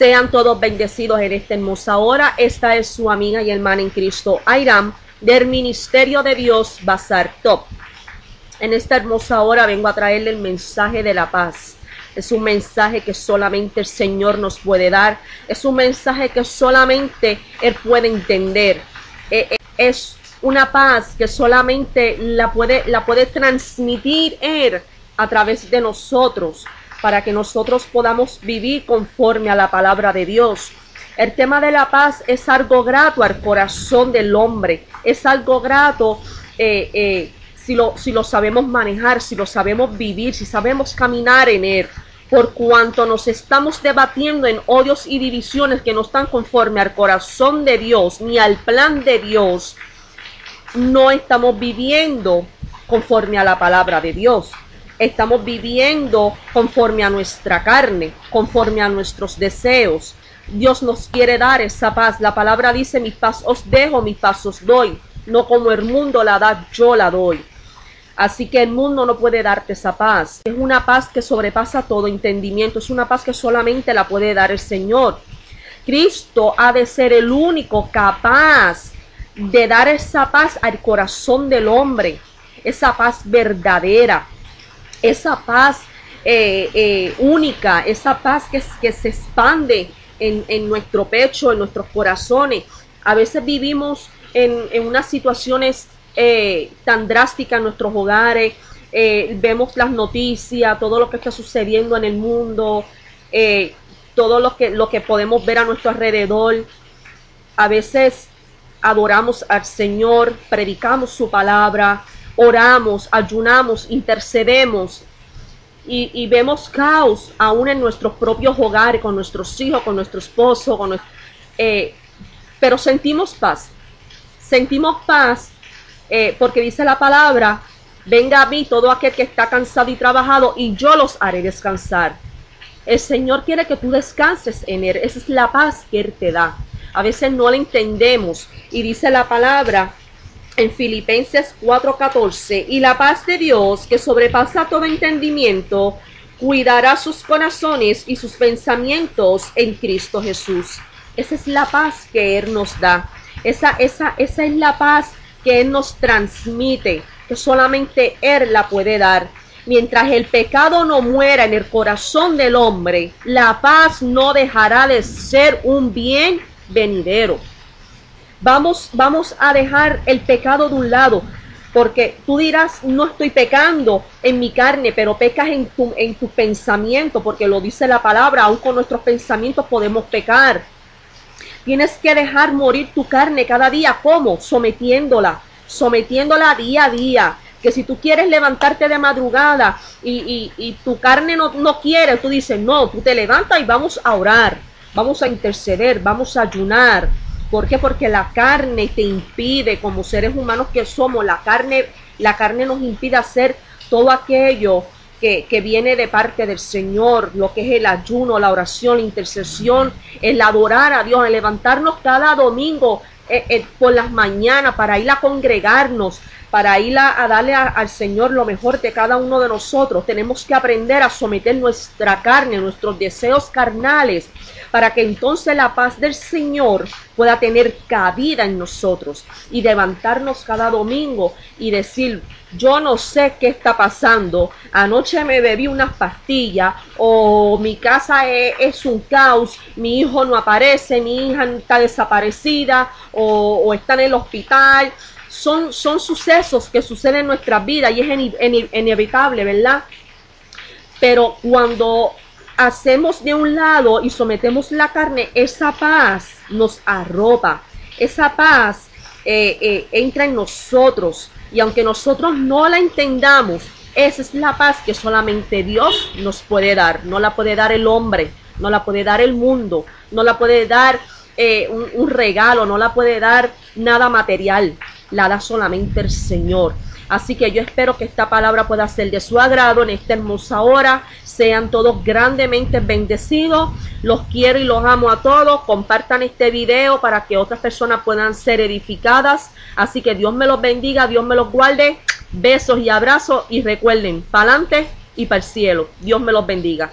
Sean todos bendecidos en esta hermosa hora. Esta es su amiga y hermana en Cristo, Airam, del Ministerio de Dios Bazar Top. En esta hermosa hora vengo a traerle el mensaje de la paz. Es un mensaje que solamente el Señor nos puede dar. Es un mensaje que solamente Él puede entender. Eh, eh, Es una paz que solamente la puede, la puede transmitir Él a través de nosotros para que nosotros podamos vivir conforme a la palabra de Dios. El tema de la paz es algo grato al corazón del hombre, es algo grato eh, eh, si, lo, si lo sabemos manejar, si lo sabemos vivir, si sabemos caminar en él. Por cuanto nos estamos debatiendo en odios y divisiones que no están conforme al corazón de Dios ni al plan de Dios, no estamos viviendo conforme a la palabra de Dios estamos viviendo conforme a nuestra carne, conforme a nuestros deseos. Dios nos quiere dar esa paz. La palabra dice, mi paz os dejo, mi paz os doy. No como el mundo la da, yo la doy. Así que el mundo no puede darte esa paz. Es una paz que sobrepasa todo entendimiento. Es una paz que solamente la puede dar el Señor. Cristo ha de ser el único capaz de dar esa paz al corazón del hombre. Esa paz verdadera esa paz eh, eh, única, esa paz que, se expande en, nuestro pecho, en nuestros corazones. A veces vivimos en, unas situaciones eh, tan drásticas en nuestros hogares, vemos las noticias, todo lo que está sucediendo en el mundo, todo lo que podemos ver a nuestro alrededor. A veces adoramos al Señor, predicamos su palabra, oramos, ayunamos, intercedemos y, vemos caos aún en nuestros propios hogares, con nuestros hijos, con nuestro esposo, con nuestro, eh, pero sentimos paz. Sentimos paz eh, porque dice la palabra, venga a mí todo aquel que está cansado y trabajado y yo los haré descansar. El Señor quiere que tú descanses en Él. Esa es la paz que Él te da. A veces no la entendemos y dice la palabra en Filipenses 4:14, y la paz de Dios, que sobrepasa todo entendimiento, cuidará sus corazones y sus pensamientos en Cristo Jesús. Esa es la paz que Él nos da. Esa, esa, esa es la paz que Él nos transmite, que solamente Él la puede dar. Mientras el pecado no muera en el corazón del hombre, la paz no dejará de ser un bien venidero. Vamos, vamos a dejar el pecado de un lado, porque tú dirás, no estoy pecando en mi carne, pero pecas en tu, en tu pensamiento, porque lo dice la palabra, aún con nuestros pensamientos podemos pecar. Tienes que dejar morir tu carne cada día, ¿cómo? Sometiéndola, sometiéndola día a día. Que si tú quieres levantarte de madrugada y, y, tu carne no, no quiere, tú dices, no, tú te levantas y vamos a orar, vamos a interceder, vamos a ayunar, ¿Por qué? Porque la carne te impide, como seres humanos que somos, la carne, la carne nos impide hacer todo aquello que, que, viene de parte del Señor, lo que es el ayuno, la oración, la intercesión, el adorar a Dios, el levantarnos cada domingo eh, eh, por las mañanas para ir a congregarnos, para ir a, darle al Señor lo mejor de cada uno de nosotros. Tenemos que aprender a someter nuestra carne, nuestros deseos carnales, para que entonces la paz del Señor pueda tener cabida en nosotros y levantarnos cada domingo y decir, yo no sé qué está pasando, anoche me bebí unas pastillas o mi casa es, es un caos, mi hijo no aparece, mi hija está desaparecida o está en el hospital. Son, son sucesos que suceden en nuestras vidas y es inevitable, ¿verdad? Pero cuando hacemos de un lado y sometemos la carne, esa paz nos arropa, esa paz eh, eh, entra en nosotros. Y aunque nosotros no la entendamos, esa es la paz que solamente Dios nos puede dar. No la puede dar el hombre, no la puede dar el mundo, no la puede dar eh, un, un regalo, no la puede dar nada material. La da solamente el Señor. Así que yo espero que esta palabra pueda ser de su agrado en esta hermosa hora. Sean todos grandemente bendecidos. Los quiero y los amo a todos. Compartan este video para que otras personas puedan ser edificadas. Así que Dios me los bendiga, Dios me los guarde. Besos y abrazos y recuerden, para adelante y para el cielo. Dios me los bendiga.